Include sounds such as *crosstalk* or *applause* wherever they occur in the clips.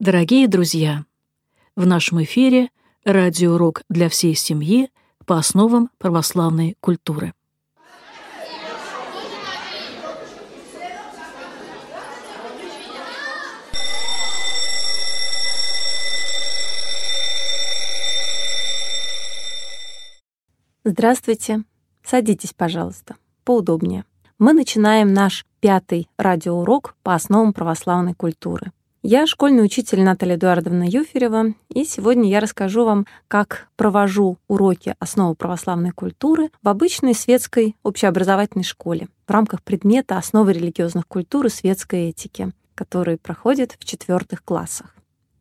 Дорогие друзья, в нашем эфире радиоурок для всей семьи по основам православной культуры. Здравствуйте. Садитесь, пожалуйста, поудобнее. Мы начинаем наш пятый радиоурок по основам православной культуры. Я школьный учитель Наталья Эдуардовна Юферева, и сегодня я расскажу вам, как провожу уроки основы православной культуры в обычной светской общеобразовательной школе в рамках предмета «Основы религиозных культур и светской этики», который проходит в четвертых классах.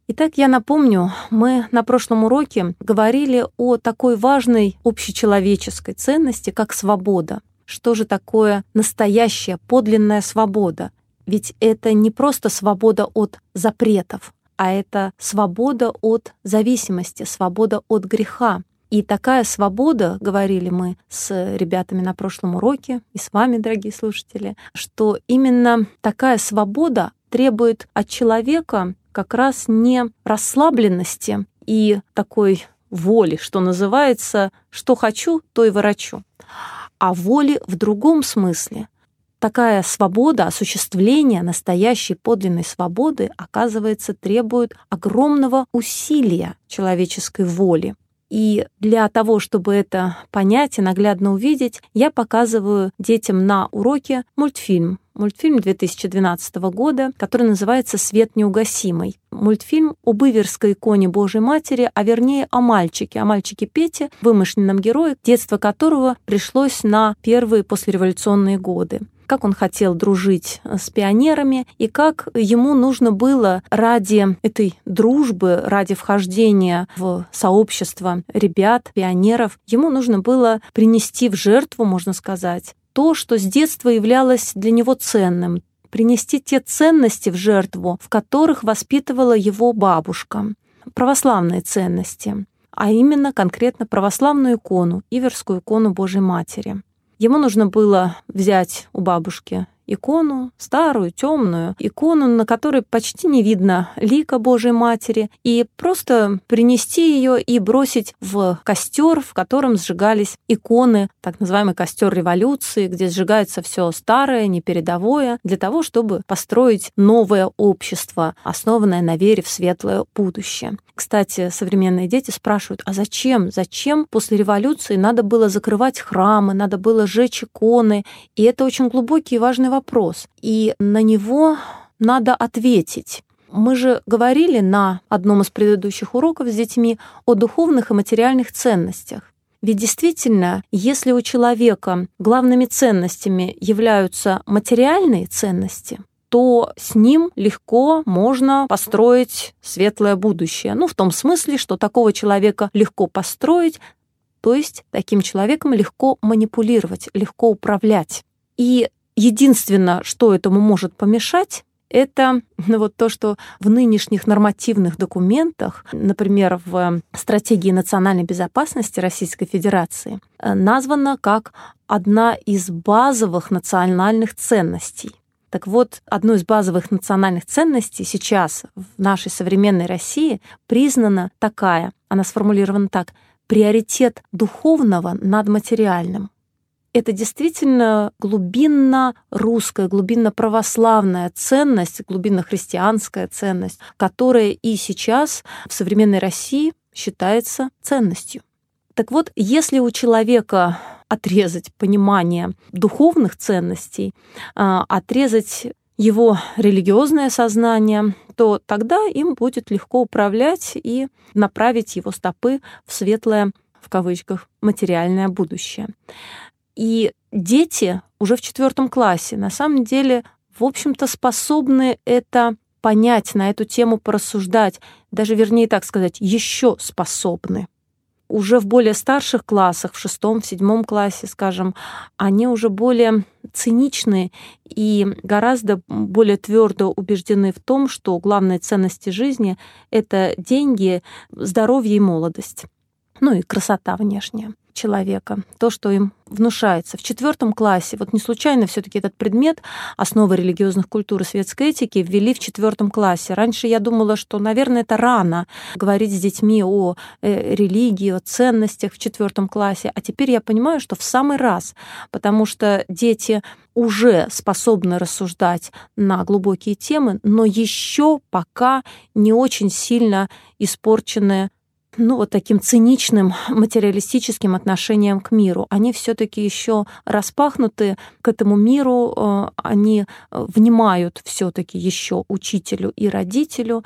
Итак, я напомню, мы на прошлом уроке говорили о такой важной общечеловеческой ценности, как свобода. Что же такое настоящая, подлинная свобода? Ведь это не просто свобода от запретов, а это свобода от зависимости, свобода от греха. И такая свобода, говорили мы с ребятами на прошлом уроке и с вами, дорогие слушатели, что именно такая свобода требует от человека как раз не расслабленности и такой воли, что называется, что хочу, то и ворочу, а воли в другом смысле — такая свобода, осуществление настоящей подлинной свободы, оказывается, требует огромного усилия человеческой воли. И для того, чтобы это понять и наглядно увидеть, я показываю детям на уроке мультфильм. Мультфильм 2012 года, который называется «Свет неугасимый». Мультфильм об Иверской иконе Божьей Матери, а вернее о мальчике, о мальчике Пете, вымышленном герое, детство которого пришлось на первые послереволюционные годы как он хотел дружить э, с пионерами и как ему нужно было ради этой дружбы, ради вхождения в сообщество ребят, пионеров, ему нужно было принести в жертву, можно сказать, то, что с детства являлось для него ценным, принести те ценности в жертву, в которых воспитывала его бабушка, православные ценности, а именно конкретно православную икону, Иверскую икону Божьей Матери. Ему нужно было взять у бабушки икону, старую, темную, икону, на которой почти не видно лика Божьей Матери, и просто принести ее и бросить в костер, в котором сжигались иконы, так называемый костер революции, где сжигается все старое, непередовое, для того, чтобы построить новое общество, основанное на вере в светлое будущее. Кстати, современные дети спрашивают, а зачем? Зачем после революции надо было закрывать храмы, надо было сжечь иконы? И это очень глубокий и важный вопрос вопрос, и на него надо ответить. Мы же говорили на одном из предыдущих уроков с детьми о духовных и материальных ценностях. Ведь действительно, если у человека главными ценностями являются материальные ценности, то с ним легко можно построить светлое будущее. Ну, в том смысле, что такого человека легко построить, то есть таким человеком легко манипулировать, легко управлять. И Единственное, что этому может помешать, это ну, вот то, что в нынешних нормативных документах, например, в стратегии национальной безопасности Российской Федерации, э, названо как одна из базовых национальных ценностей. Так вот, одной из базовых национальных ценностей сейчас в нашей современной России признана такая, она сформулирована так, приоритет духовного над материальным это действительно глубинно русская, глубинно православная ценность, глубинно христианская ценность, которая и сейчас в современной России считается ценностью. Так вот, если у человека отрезать понимание духовных ценностей, а, отрезать его религиозное сознание, то тогда им будет легко управлять и направить его стопы в светлое, в кавычках, материальное будущее. И дети уже в четвертом классе на самом деле, в общем-то, способны это понять, на эту тему порассуждать, даже вернее так сказать, еще способны. Уже в более старших классах, в шестом, в седьмом классе, скажем, они уже более циничны и гораздо более твердо убеждены в том, что главные ценности жизни — это деньги, здоровье и молодость. ну и красота внешняя человека, то, что им внушается. В четвертом классе, вот не случайно все таки этот предмет «Основы религиозных культур и светской этики» ввели в четвертом классе. Раньше я думала, что, наверное, это рано говорить с детьми о э, религии, о ценностях в четвертом классе, а теперь я понимаю, что в самый раз, потому что дети уже способны рассуждать на глубокие темы, но еще пока не очень сильно испорчены ну, вот таким циничным материалистическим отношением к миру. Они все-таки еще распахнуты к этому миру, э, они э, внимают все-таки еще учителю и родителю,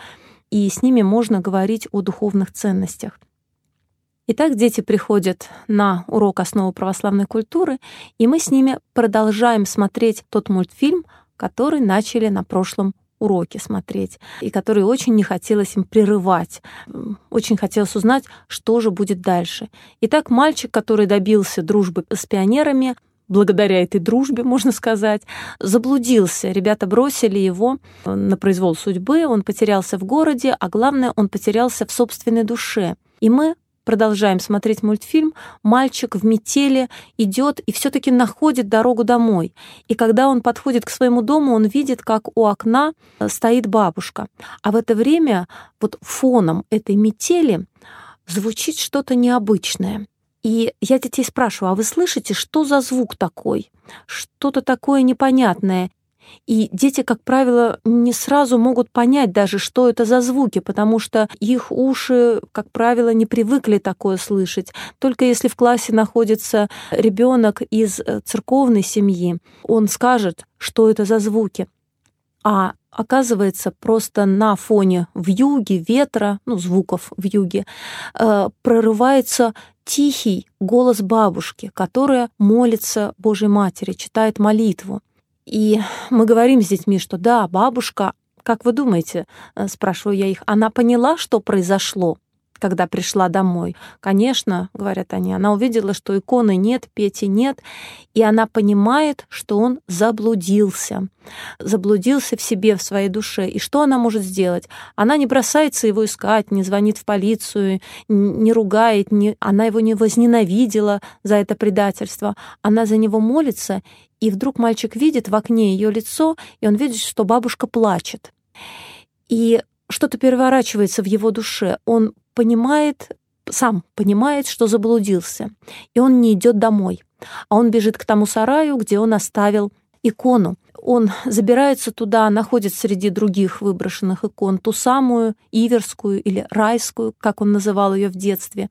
и с ними можно говорить о духовных ценностях. Итак, дети приходят на урок основы православной культуры, и мы с ними продолжаем смотреть тот мультфильм, который начали на прошлом уроки смотреть, и которые очень не хотелось им прерывать. Очень хотелось узнать, что же будет дальше. Итак, мальчик, который добился дружбы с пионерами, благодаря этой дружбе, *laughs* можно сказать, заблудился. Ребята бросили его на произвол судьбы, он потерялся в городе, а главное, он потерялся в собственной душе. И мы продолжаем смотреть мультфильм, мальчик в метели идет и все-таки находит дорогу домой. И когда он подходит к своему дому, он видит, как у окна э, стоит бабушка. А в это время вот фоном этой метели звучит что-то необычное. И я детей спрашиваю, а вы слышите, что за звук такой? Что-то такое непонятное. И дети, как правило, не сразу могут понять даже, что это за звуки, потому что их уши, как правило, не привыкли такое слышать. Только если в классе находится ребенок из э, церковной семьи, он скажет, что это за звуки. А оказывается, просто на фоне вьюги, ветра, ну, звуков вьюги, э, прорывается тихий голос бабушки, которая молится Божьей Матери, читает молитву. И мы говорим с детьми, что да, бабушка, как вы думаете, э, спрашиваю я их, она поняла, что произошло? Когда пришла домой. Конечно, говорят они, она увидела, что иконы нет, Пети нет, и она понимает, что он заблудился. Заблудился в себе, в своей душе. И что она может сделать? Она не бросается его искать, не звонит в полицию, не ругает, не... она его не возненавидела за это предательство. Она за него молится, и вдруг мальчик видит в окне ее лицо, и он видит, что бабушка плачет. И что-то переворачивается в его душе. Он понимает, сам понимает, что заблудился, и он не идет домой, а он бежит к тому сараю, где он оставил икону. Он забирается туда, находит среди других выброшенных икон ту самую иверскую или райскую, как он называл ее в детстве.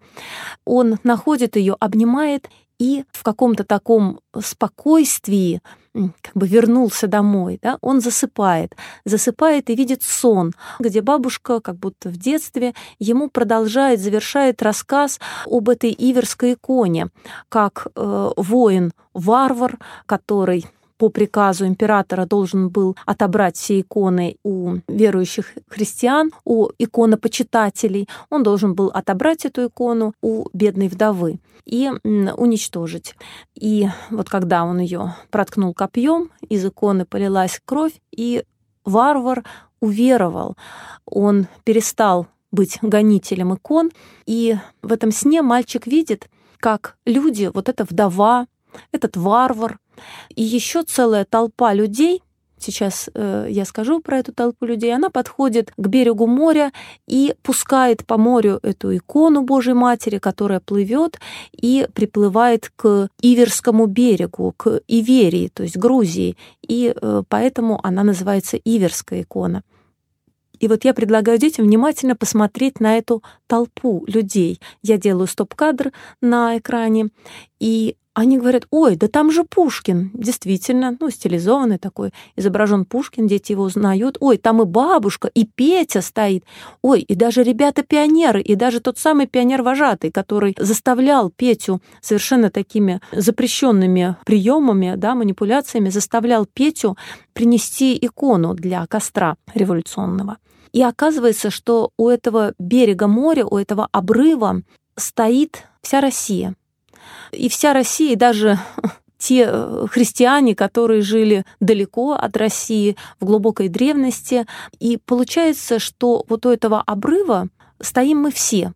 Он находит ее, обнимает и в каком-то таком спокойствии как бы вернулся домой, да, он засыпает, засыпает и видит сон, где бабушка, как будто в детстве, ему продолжает, завершает рассказ об этой иверской иконе, как э, воин-варвар, который по приказу императора должен был отобрать все иконы у верующих христиан, у иконопочитателей. Он должен был отобрать эту икону у бедной вдовы и уничтожить. И вот когда он ее проткнул копьем, из иконы полилась кровь, и варвар уверовал. Он перестал быть гонителем икон, и в этом сне мальчик видит, как люди, вот эта вдова, этот варвар, и еще целая толпа людей, сейчас э, я скажу про эту толпу людей, она подходит к берегу моря и пускает по морю эту икону Божьей Матери, которая плывет и приплывает к Иверскому берегу, к Иверии, то есть Грузии, и э, поэтому она называется Иверская икона. И вот я предлагаю детям внимательно посмотреть на эту толпу людей. Я делаю стоп-кадр на экране, и они говорят, ой, да там же Пушкин. Действительно, ну, стилизованный такой, изображен Пушкин, дети его узнают. Ой, там и бабушка, и Петя стоит. Ой, и даже ребята-пионеры, и даже тот самый пионер-вожатый, который заставлял Петю совершенно такими запрещенными приемами, да, манипуляциями, заставлял Петю принести икону для костра революционного. И оказывается, что у этого берега моря, у этого обрыва стоит вся Россия — и вся Россия, и даже те э, христиане, которые жили далеко от России, в глубокой древности. И получается, что вот у этого обрыва стоим мы все.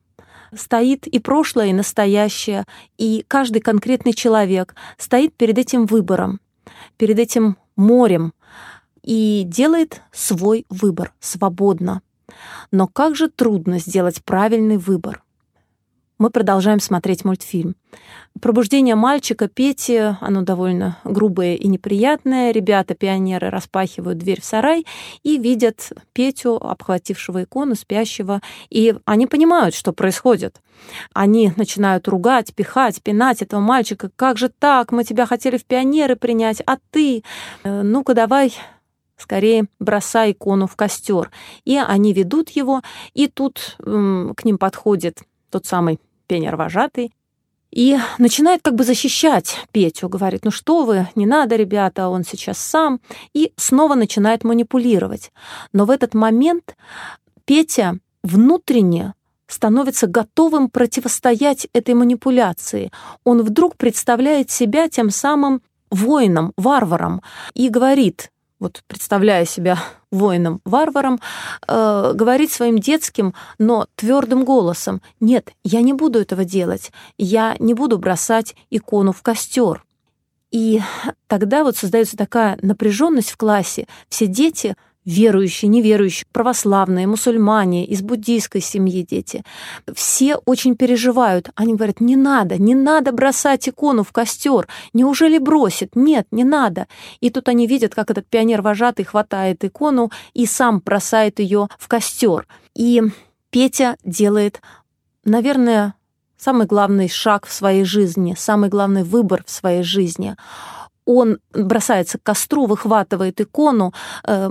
стоит и прошлое, и настоящее, и каждый конкретный человек стоит перед этим выбором, перед этим морем и делает свой выбор свободно. Но как же трудно сделать правильный выбор мы продолжаем смотреть мультфильм. Пробуждение мальчика Пети, оно довольно грубое и неприятное. Ребята, пионеры, распахивают дверь в сарай и видят Петю, обхватившего икону, спящего. И они понимают, что происходит. Они начинают ругать, пихать, пинать этого мальчика. «Как же так? Мы тебя хотели в пионеры принять, а ты? Э, ну-ка давай скорее бросай икону в костер. И они ведут его, и тут м, к ним подходит тот самый пионер-вожатый, и начинает как бы защищать Петю, говорит, ну что вы, не надо, ребята, он сейчас сам, и снова начинает манипулировать. Но в этот момент Петя внутренне становится готовым противостоять этой манипуляции. Он вдруг представляет себя тем самым воином, варваром, и говорит, вот представляя себя воином-варваром, э, говорить своим детским, но твердым голосом, нет, я не буду этого делать, я не буду бросать икону в костер. И тогда вот создается такая напряженность в классе. Все дети верующие, неверующие, православные, мусульмане, из буддийской семьи дети. Все очень переживают. Они говорят, не надо, не надо бросать икону в костер. Неужели бросит? Нет, не надо. И тут они видят, как этот пионер-вожатый хватает икону и сам бросает ее в костер. И Петя делает, наверное, самый главный шаг в своей жизни, самый главный выбор в своей жизни — он бросается к костру, выхватывает икону, э,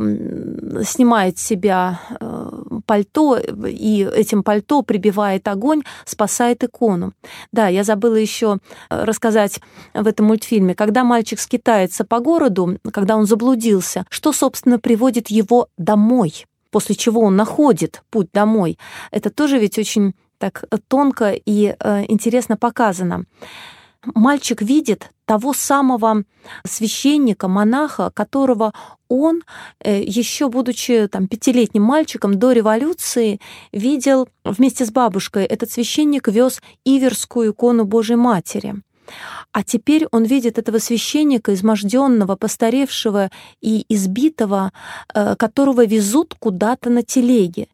снимает с себя э, пальто и этим пальто прибивает огонь, спасает икону. Да, я забыла еще э, рассказать в этом мультфильме, когда мальчик скитается по городу, когда он заблудился, что, собственно, приводит его домой, после чего он находит путь домой. Это тоже ведь очень так тонко и э, интересно показано мальчик видит того самого священника, монаха, которого он, э, еще будучи там, пятилетним мальчиком до революции, видел вместе с бабушкой. Этот священник вез Иверскую икону Божьей Матери. А теперь он видит этого священника, изможденного, постаревшего и избитого, э, которого везут куда-то на телеге.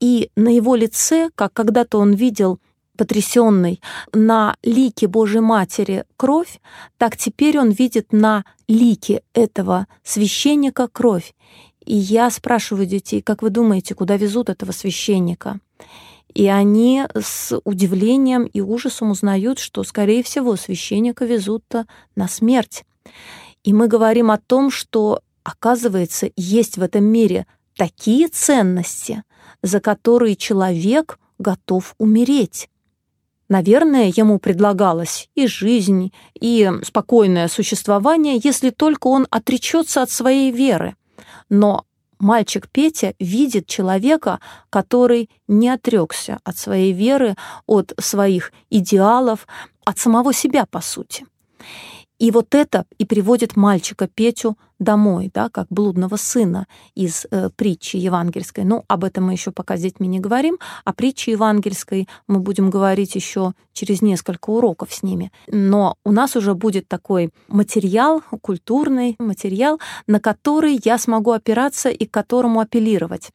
И на его лице, как когда-то он видел потрясенный на лике Божьей Матери кровь, так теперь он видит на лике этого священника кровь. И я спрашиваю детей, как вы думаете, куда везут этого священника? И они с удивлением и ужасом узнают, что, скорее всего, священника везут-то на смерть. И мы говорим о том, что, оказывается, есть в этом мире такие ценности, за которые человек готов умереть. Наверное, ему предлагалось и жизнь, и спокойное существование, если только он отречется от своей веры. Но мальчик Петя видит человека, который не отрекся от своей веры, от своих идеалов, от самого себя, по сути. И вот это и приводит мальчика Петю домой, да, как блудного сына из э, притчи евангельской. Ну, об этом мы еще пока с детьми не говорим. О притче евангельской мы будем говорить еще через несколько уроков с ними. Но у нас уже будет такой материал, культурный материал, на который я смогу опираться и к которому апеллировать.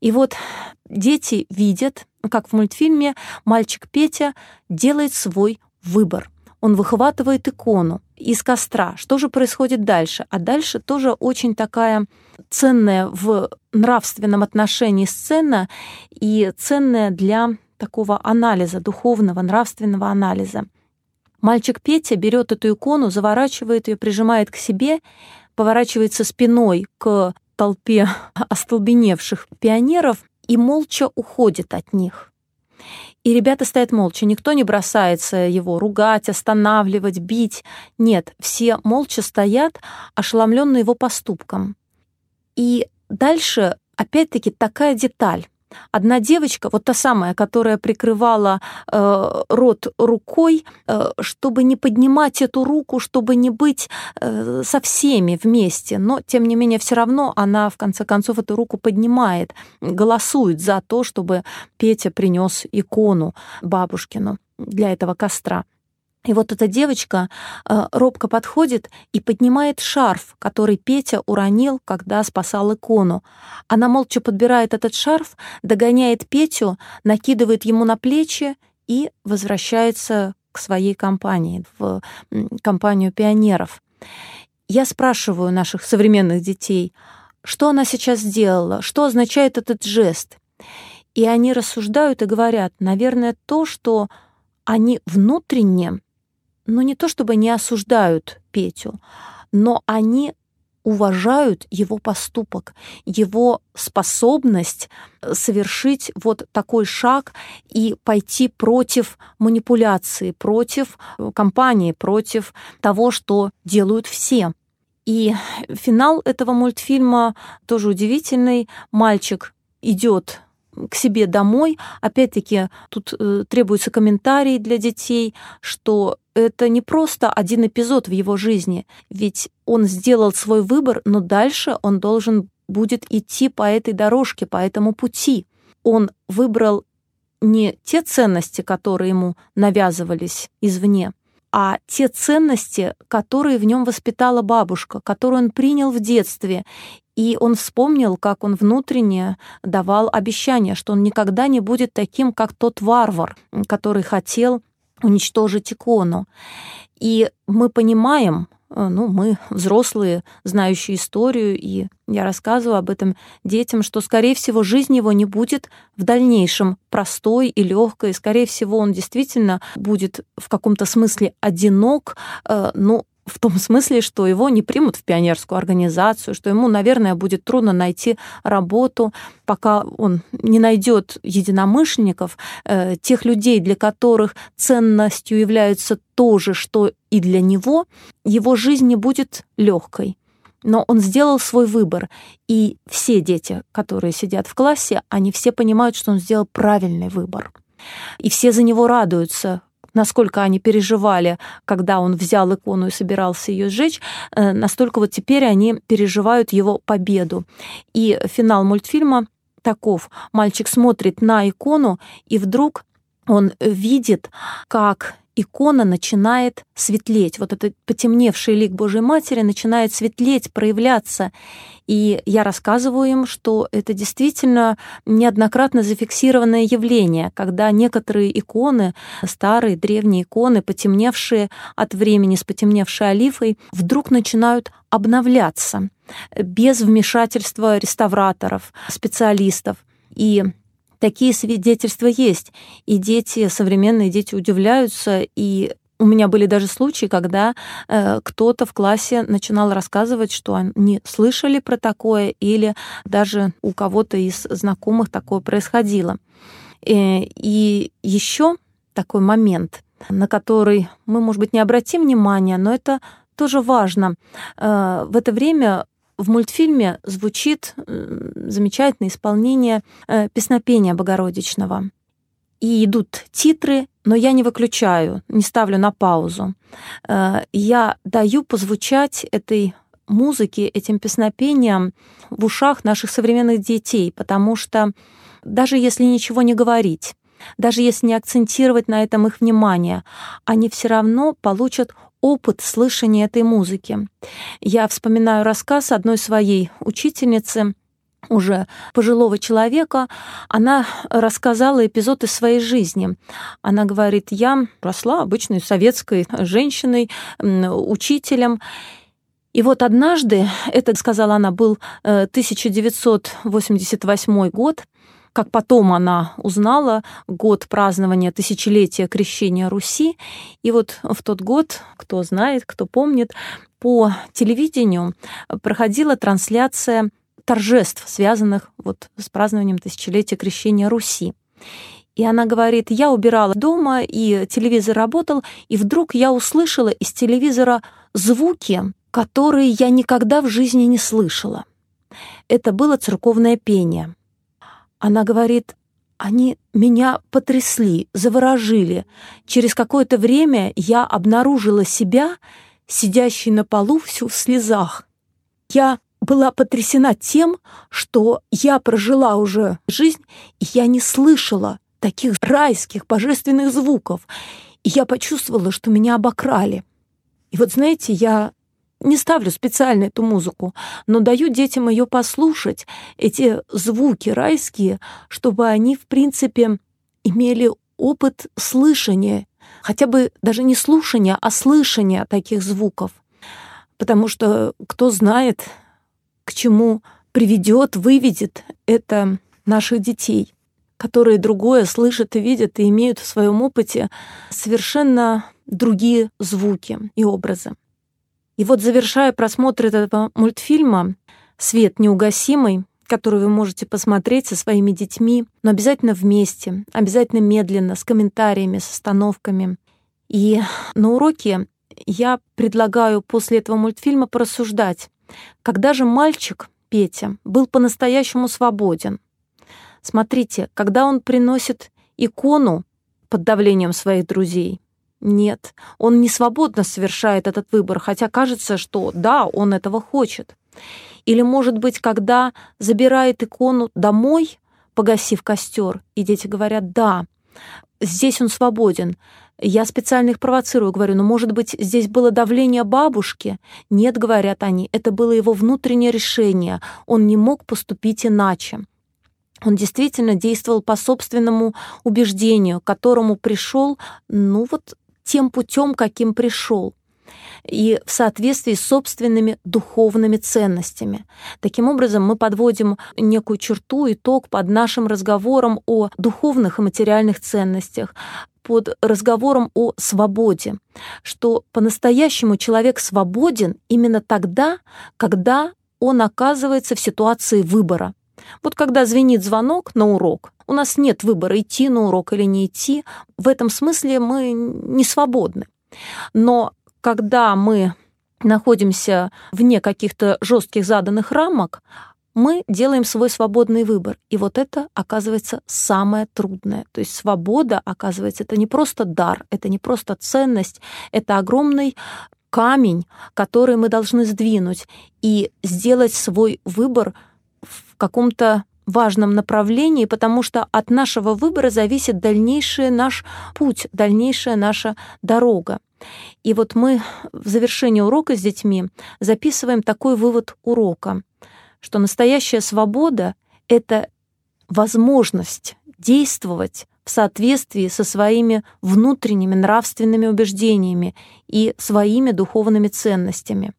И вот дети видят, как в мультфильме мальчик Петя делает свой выбор. Он выхватывает икону, из костра. Что же происходит дальше? А дальше тоже очень такая ценная в нравственном отношении сцена и ценная для такого анализа, духовного, нравственного анализа. Мальчик Петя берет эту икону, заворачивает ее, прижимает к себе, поворачивается спиной к толпе *laughs* остолбеневших пионеров и молча уходит от них. И ребята стоят молча, никто не бросается его ругать, останавливать, бить. Нет, все молча стоят, ошеломленные его поступком. И дальше, опять-таки, такая деталь. Одна девочка, вот та самая, которая прикрывала э, рот рукой, э, чтобы не поднимать эту руку, чтобы не быть э, со всеми вместе, но тем не менее все равно она в конце концов эту руку поднимает, голосует за то, чтобы Петя принес икону бабушкину для этого костра. И вот эта девочка э, робко подходит и поднимает шарф, который Петя уронил, когда спасал икону. Она молча подбирает этот шарф, догоняет Петю, накидывает ему на плечи и возвращается к своей компании, в компанию пионеров. Я спрашиваю наших современных детей, что она сейчас сделала, что означает этот жест. И они рассуждают и говорят, наверное, то, что они внутренне ну не то чтобы не осуждают Петю, но они уважают его поступок, его способность э, совершить вот такой шаг и пойти против манипуляции, против э, компании, против того, что делают все. И финал этого мультфильма тоже удивительный. Мальчик идет к себе домой. Опять-таки, тут э, требуется комментарий для детей, что это не просто один эпизод в его жизни, ведь он сделал свой выбор, но дальше он должен будет идти по этой дорожке, по этому пути. Он выбрал не те ценности, которые ему навязывались извне, а те ценности, которые в нем воспитала бабушка, которые он принял в детстве. И он вспомнил, как он внутренне давал обещание, что он никогда не будет таким, как тот варвар, который хотел уничтожить икону. И мы понимаем, э, ну, мы взрослые, знающие историю, и я рассказываю об этом детям, что, скорее всего, жизнь его не будет в дальнейшем простой и легкой. Скорее всего, он действительно будет в каком-то смысле одинок, э, ну, в том смысле, что его не примут в пионерскую организацию, что ему, наверное, будет трудно найти работу, пока он не найдет единомышленников, э, тех людей, для которых ценностью являются то же, что и для него, его жизнь не будет легкой. Но он сделал свой выбор, и все дети, которые сидят в классе, они все понимают, что он сделал правильный выбор. И все за него радуются, насколько они переживали, когда он взял икону и собирался ее сжечь, э, настолько вот теперь они переживают его победу. И финал мультфильма таков. Мальчик смотрит на икону, и вдруг он видит, как икона начинает светлеть. Вот этот потемневший лик Божьей Матери начинает светлеть, проявляться. И я рассказываю им, что это действительно неоднократно зафиксированное явление, когда некоторые иконы, старые древние иконы, потемневшие от времени, с потемневшей олифой, вдруг начинают обновляться без вмешательства реставраторов, специалистов. И такие свидетельства есть. И дети, современные дети удивляются, и у меня были даже случаи, когда э, кто-то в классе начинал рассказывать, что они слышали про такое, или даже у кого-то из знакомых такое происходило. Э, и еще такой момент, на который мы, может быть, не обратим внимания, но это тоже важно. Э, в это время в мультфильме звучит замечательное исполнение э, песнопения Богородичного. И идут титры, но я не выключаю, не ставлю на паузу. Э, я даю позвучать этой музыке, этим песнопениям в ушах наших современных детей, потому что даже если ничего не говорить, даже если не акцентировать на этом их внимание, они все равно получат опыт слышания этой музыки. Я вспоминаю рассказ одной своей учительницы, уже пожилого человека, она рассказала эпизод из своей жизни. Она говорит, я росла обычной советской женщиной, учителем, и вот однажды, это, сказала она, был 1988 э, год, как потом она узнала, год празднования тысячелетия крещения Руси. И вот в тот год, кто знает, кто помнит, по телевидению проходила трансляция торжеств, связанных вот с празднованием тысячелетия крещения Руси. И она говорит, я убирала дома, и телевизор работал, и вдруг я услышала из телевизора звуки, которые я никогда в жизни не слышала. Это было церковное пение. Она говорит, они меня потрясли, заворожили. Через какое-то время я обнаружила себя, сидящей на полу всю в слезах. Я была потрясена тем, что я прожила уже жизнь, и я не слышала таких райских божественных звуков. И я почувствовала, что меня обокрали. И вот знаете, я не ставлю специально эту музыку, но даю детям ее послушать, эти звуки райские, чтобы они, в принципе, имели опыт слышания, хотя бы даже не слушания, а слышания таких звуков. Потому что кто знает, к чему приведет, выведет это наших детей, которые другое слышат и видят и имеют в своем опыте совершенно другие звуки и образы. И вот завершая просмотр этого мультфильма «Свет неугасимый», который вы можете посмотреть со своими детьми, но обязательно вместе, обязательно медленно, с комментариями, с остановками. И на уроке я предлагаю после этого мультфильма порассуждать, когда же мальчик, Петя, был по-настоящему свободен. Смотрите, когда он приносит икону под давлением своих друзей, нет, он не свободно совершает этот выбор, хотя кажется, что да, он этого хочет. Или, может быть, когда забирает икону домой, погасив костер, и дети говорят, да, здесь он свободен. Я специально их провоцирую, говорю, ну, может быть, здесь было давление бабушки? Нет, говорят они, это было его внутреннее решение. Он не мог поступить иначе. Он действительно действовал по собственному убеждению, к которому пришел, ну вот тем путем, каким пришел и в соответствии с собственными духовными ценностями. Таким образом, мы подводим некую черту, итог под нашим разговором о духовных и материальных ценностях, под разговором о свободе, что по-настоящему человек свободен именно тогда, когда он оказывается в ситуации выбора. Вот когда звенит звонок на урок, у нас нет выбора, идти на урок или не идти. В этом смысле мы не свободны. Но когда мы находимся вне каких-то жестких заданных рамок, мы делаем свой свободный выбор. И вот это оказывается самое трудное. То есть свобода, оказывается, это не просто дар, это не просто ценность, это огромный камень, который мы должны сдвинуть и сделать свой выбор в каком-то важном направлении, потому что от нашего выбора зависит дальнейший наш путь, дальнейшая наша дорога. И вот мы в завершении урока с детьми записываем такой вывод урока, что настоящая свобода — это возможность действовать в соответствии со своими внутренними нравственными убеждениями и своими духовными ценностями.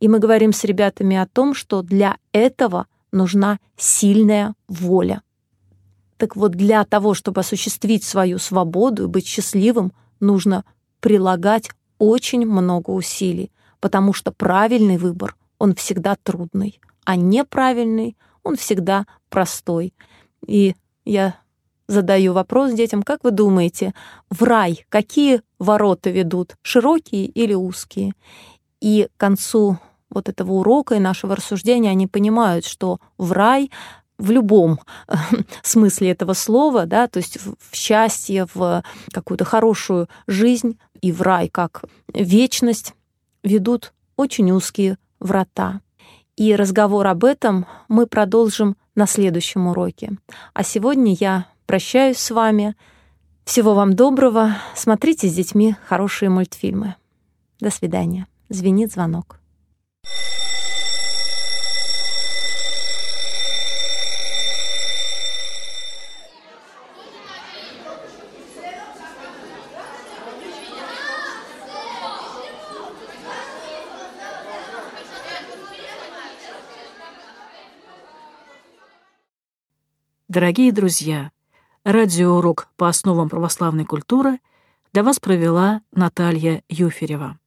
И мы говорим с ребятами о том, что для этого нужна сильная воля. Так вот, для того, чтобы осуществить свою свободу и быть счастливым, нужно прилагать очень много усилий, потому что правильный выбор, он всегда трудный, а неправильный, он всегда простой. И я задаю вопрос детям, как вы думаете, в рай какие ворота ведут, широкие или узкие? И к концу вот этого урока и нашего рассуждения они понимают, что в рай в любом *laughs* смысле этого слова, да, то есть в счастье, в какую-то хорошую жизнь и в рай как вечность ведут очень узкие врата. И разговор об этом мы продолжим на следующем уроке. А сегодня я прощаюсь с вами. Всего вам доброго. Смотрите с детьми хорошие мультфильмы. До свидания. Звенит звонок. Дорогие друзья, радиоурок по основам православной культуры для вас провела Наталья Юферева.